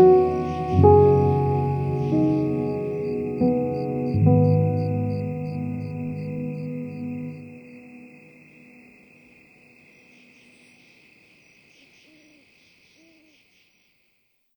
you.